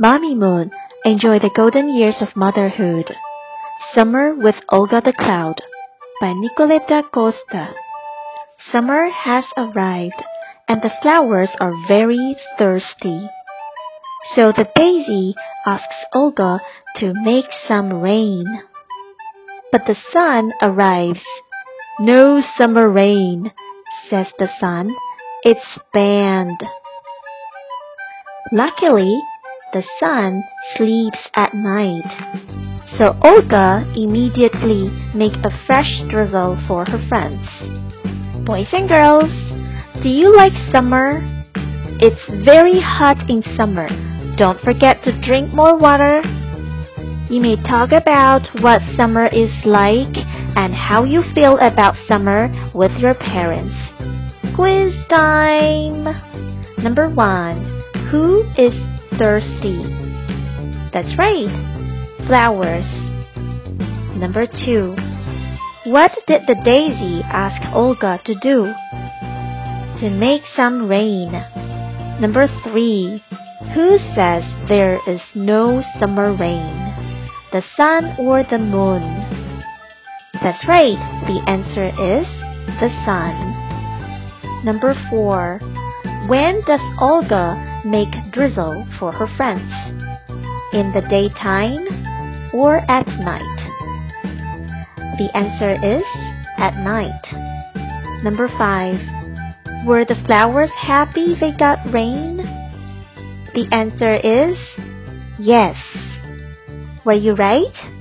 Mamimoon, enjoy the golden years of motherhood. Summer with Olga the Cloud by Nicoletta Costa. Summer has arrived and the flowers are very thirsty. So the daisy asks Olga to make some rain. But the sun arrives. No summer rain, says the sun. It's banned. Luckily, the sun sleeps at night. So Olga immediately make a fresh drizzle for her friends. Boys and girls, do you like summer? It's very hot in summer. Don't forget to drink more water. You may talk about what summer is like and how you feel about summer with your parents. Quiz time! Number one. Who is thirsty? That's right. Flowers. Number two. What did the daisy ask Olga to do? To make some rain. Number three. Who says there is no summer rain? The sun or the moon? That's right. The answer is the sun. Number four. When does Olga make drizzle for her friends? In the daytime or at night? The answer is at night. Number five. Were the flowers happy they got rain? The answer is yes. Were you right?